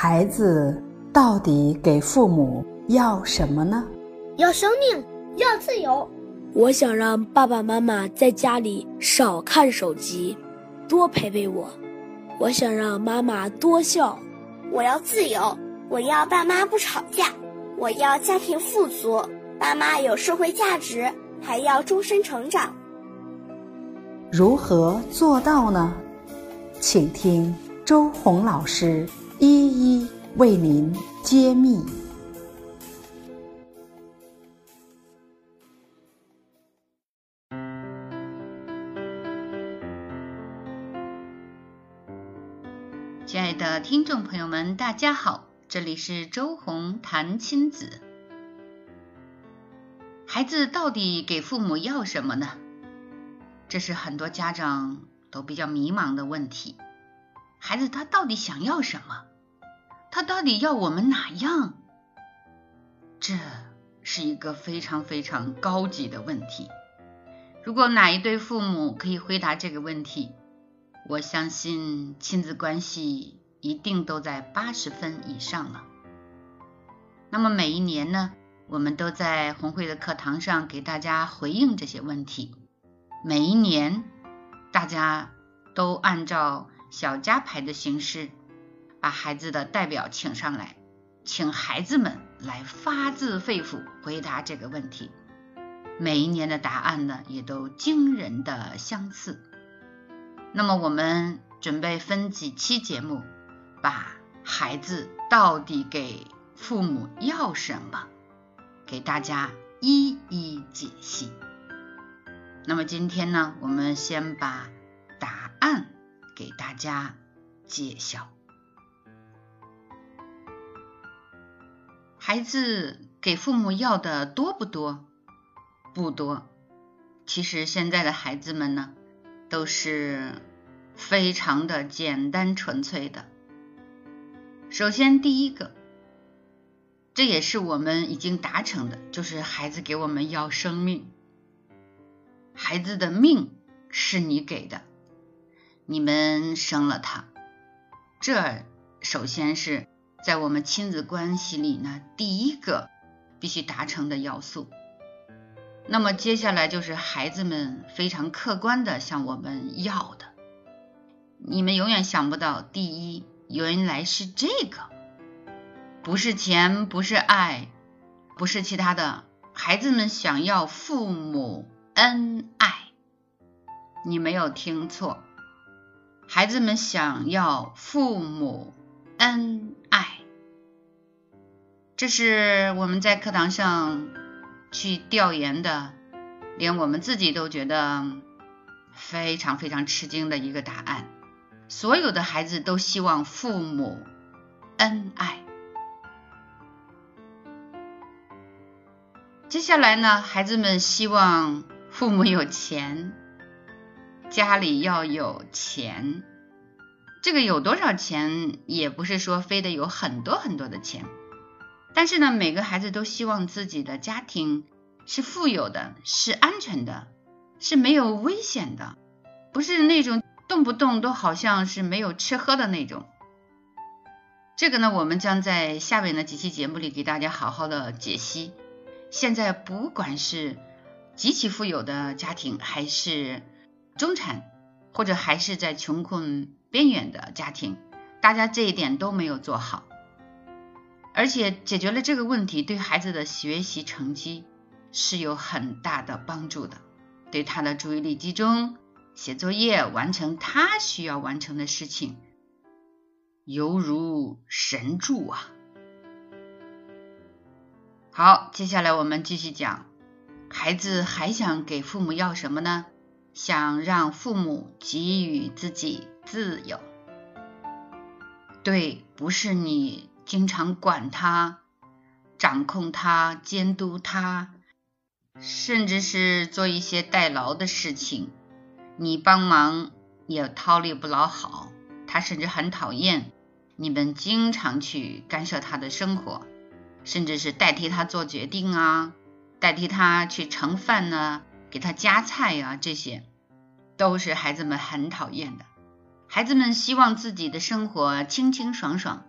孩子到底给父母要什么呢？要生命，要自由。我想让爸爸妈妈在家里少看手机，多陪陪我。我想让妈妈多笑。我要自由，我要爸妈不吵架。我要家庭富足，爸妈有社会价值，还要终身成长。如何做到呢？请听周红老师一一为您揭秘。亲爱的听众朋友们，大家好，这里是周红谈亲子。孩子到底给父母要什么呢？这是很多家长都比较迷茫的问题。孩子他到底想要什么？他到底要我们哪样？这是一个非常非常高级的问题。如果哪一对父母可以回答这个问题，我相信亲子关系一定都在八十分以上了。那么每一年呢，我们都在红会的课堂上给大家回应这些问题。每一年，大家都按照小家排的形式，把孩子的代表请上来，请孩子们来发自肺腑回答这个问题。每一年的答案呢，也都惊人的相似。那么，我们准备分几期节目，把孩子到底给父母要什么，给大家一一解析。那么今天呢，我们先把答案给大家揭晓。孩子给父母要的多不多？不多。其实现在的孩子们呢，都是非常的简单纯粹的。首先，第一个，这也是我们已经达成的，就是孩子给我们要生命。孩子的命是你给的，你们生了他，这首先是在我们亲子关系里呢第一个必须达成的要素。那么接下来就是孩子们非常客观的向我们要的，你们永远想不到，第一原来是这个，不是钱，不是爱，不是其他的，孩子们想要父母。恩爱，你没有听错，孩子们想要父母恩，这是我们在课堂上去调研的，连我们自己都觉得非常非常吃惊的一个答案。所有的孩子都希望父母恩爱。接下来呢，孩子们希望。父母有钱，家里要有钱。这个有多少钱，也不是说非得有很多很多的钱。但是呢，每个孩子都希望自己的家庭是富有的，是安全的，是没有危险的，不是那种动不动都好像是没有吃喝的那种。这个呢，我们将在下面的几期节目里给大家好好的解析。现在不管是。极其富有的家庭，还是中产，或者还是在穷困边缘的家庭，大家这一点都没有做好，而且解决了这个问题，对孩子的学习成绩是有很大的帮助的，对他的注意力集中、写作业、完成他需要完成的事情，犹如神助啊！好，接下来我们继续讲。孩子还想给父母要什么呢？想让父母给予自己自由。对，不是你经常管他、掌控他、监督他，甚至是做一些代劳的事情，你帮忙也掏力不老好。他甚至很讨厌你们经常去干涉他的生活，甚至是代替他做决定啊。代替他去盛饭呢，给他夹菜呀，这些都是孩子们很讨厌的。孩子们希望自己的生活清清爽爽，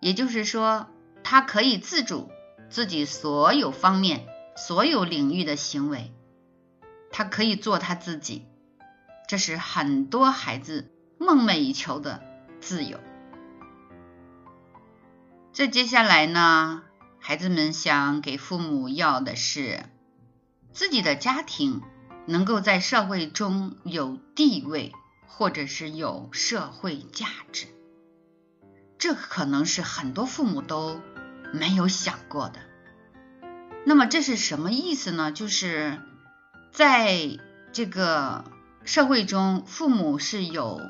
也就是说，他可以自主自己所有方面、所有领域的行为，他可以做他自己。这是很多孩子梦寐以求的自由。这接下来呢，孩子们想给父母要的是自己的家庭能够在社会中有地位，或者是有社会价值。这可能是很多父母都没有想过的。那么这是什么意思呢？就是在这个社会中，父母是有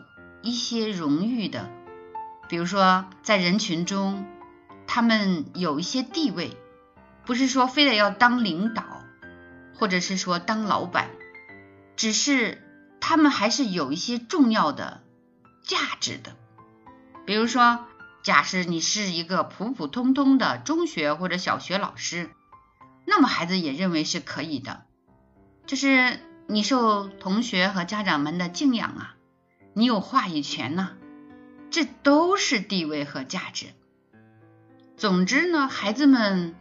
一些荣誉的，比如说在人群中，他们有一些地位，不是说非得要当领导，或者是说当老板，只是他们还是有一些重要的价值的，比如说。假设你是一个普普通通的中学或者小学老师，那么孩子也认为是可以的，就是你受同学和家长们的敬仰啊，你有话语权呐，这都是地位和价值。总之呢，孩子们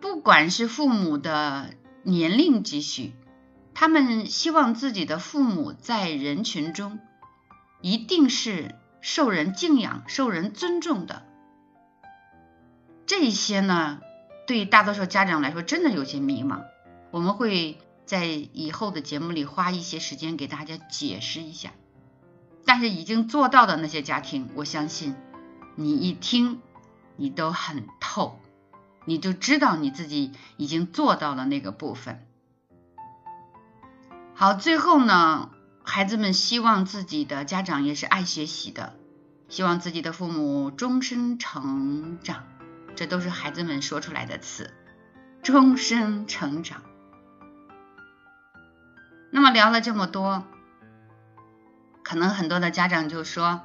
不管是父母的年龄几许，他们希望自己的父母在人群中一定是。受人敬仰、受人尊重的这些呢，对大多数家长来说，真的有些迷茫。我们会在以后的节目里花一些时间给大家解释一下。但是已经做到的那些家庭，我相信你一听，你都很透，你就知道你自己已经做到了那个部分。好，最后呢。孩子们希望自己的家长也是爱学习的，希望自己的父母终身成长，这都是孩子们说出来的词。终身成长。那么聊了这么多，可能很多的家长就说：“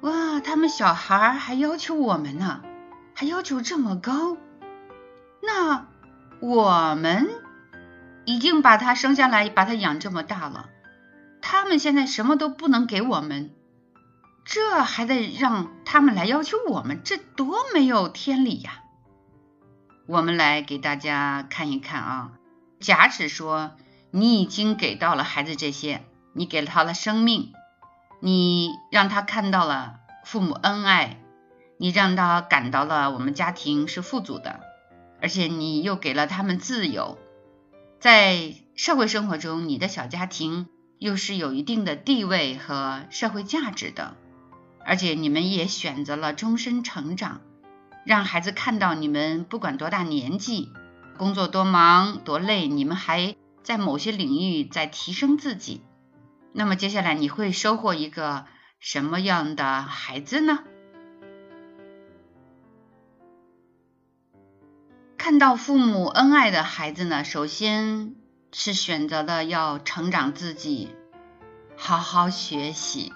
哇，他们小孩还要求我们呢，还要求这么高，那我们已经把他生下来，把他养这么大了。”他们现在什么都不能给我们，这还得让他们来要求我们，这多没有天理呀！我们来给大家看一看啊。假使说你已经给到了孩子这些，你给了他了生命，你让他看到了父母恩爱，你让他感到了我们家庭是富足的，而且你又给了他们自由，在社会生活中，你的小家庭。又是有一定的地位和社会价值的，而且你们也选择了终身成长，让孩子看到你们不管多大年纪，工作多忙多累，你们还在某些领域在提升自己。那么接下来你会收获一个什么样的孩子呢？看到父母恩爱的孩子呢，首先。是选择了要成长自己，好好学习，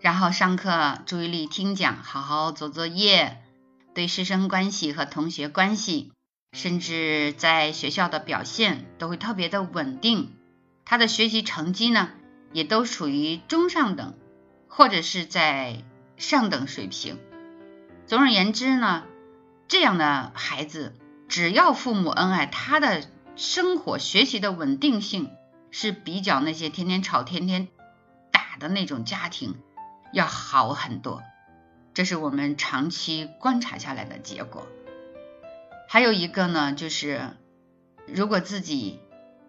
然后上课注意力听讲，好好做作业，对师生关系和同学关系，甚至在学校的表现都会特别的稳定。他的学习成绩呢，也都属于中上等，或者是在上等水平。总而言之呢，这样的孩子，只要父母恩爱，他的。生活学习的稳定性是比较那些天天吵、天天打的那种家庭要好很多，这是我们长期观察下来的结果。还有一个呢，就是如果自己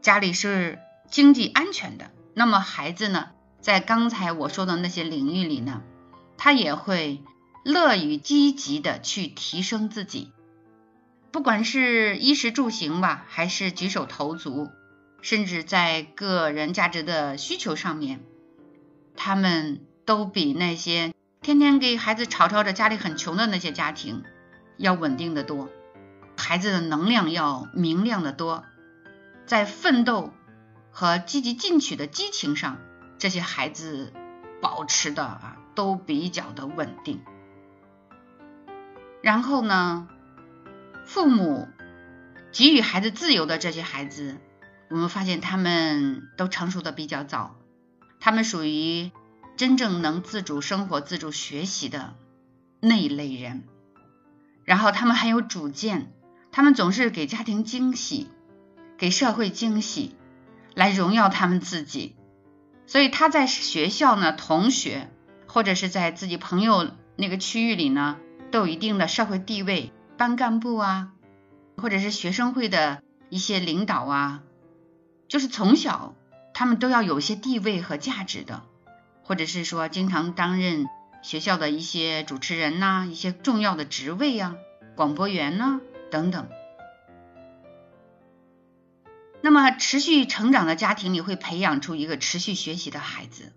家里是经济安全的，那么孩子呢，在刚才我说的那些领域里呢，他也会乐于积极的去提升自己。不管是衣食住行吧，还是举手投足，甚至在个人价值的需求上面，他们都比那些天天给孩子吵吵着家里很穷的那些家庭要稳定的多，孩子的能量要明亮的多，在奋斗和积极进取的激情上，这些孩子保持的啊都比较的稳定。然后呢？父母给予孩子自由的这些孩子，我们发现他们都成熟的比较早，他们属于真正能自主生活、自主学习的那一类人。然后他们很有主见，他们总是给家庭惊喜，给社会惊喜，来荣耀他们自己。所以他在学校呢，同学或者是在自己朋友那个区域里呢，都有一定的社会地位，班干部啊，或者是学生会的一些领导啊，就是从小他们都要有些地位和价值的，或者是说经常担任。学校的一些主持人呐，一些重要的职位呀，广播员呐等等。那么，持续成长的家庭里会培养出一个持续学习的孩子。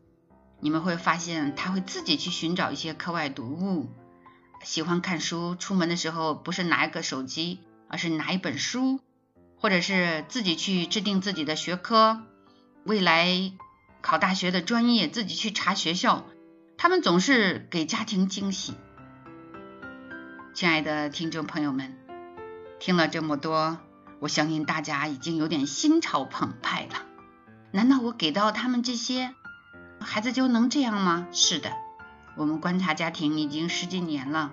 你们会发现，他会自己去寻找一些课外读物，喜欢看书。出门的时候不是拿一个手机，而是拿一本书，或者是自己去制定自己的学科，未来考大学的专业自己去查学校。他们总是给家庭惊喜。亲爱的听众朋友们，听了这么多，我相信大家已经有点心潮澎湃了。难道我给到他们这些，孩子就能这样吗？是的，我们观察家庭已经十几年了，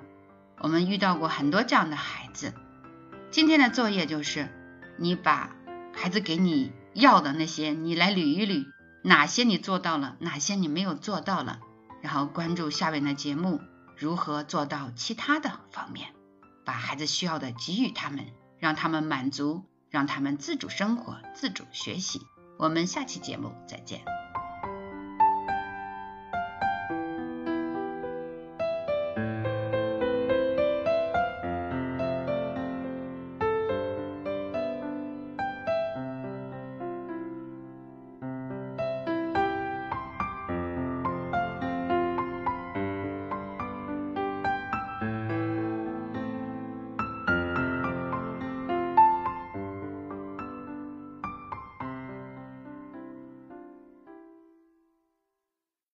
我们遇到过很多这样的孩子。今天的作业就是，你把孩子给你要的那些，你来捋一捋，哪些你做到了，哪些你没有做到了。然后关注下面的节目，如何做到其他的方面，把孩子需要的给予他们，让他们满足，让他们自主生活、自主学习。我们下期节目再见。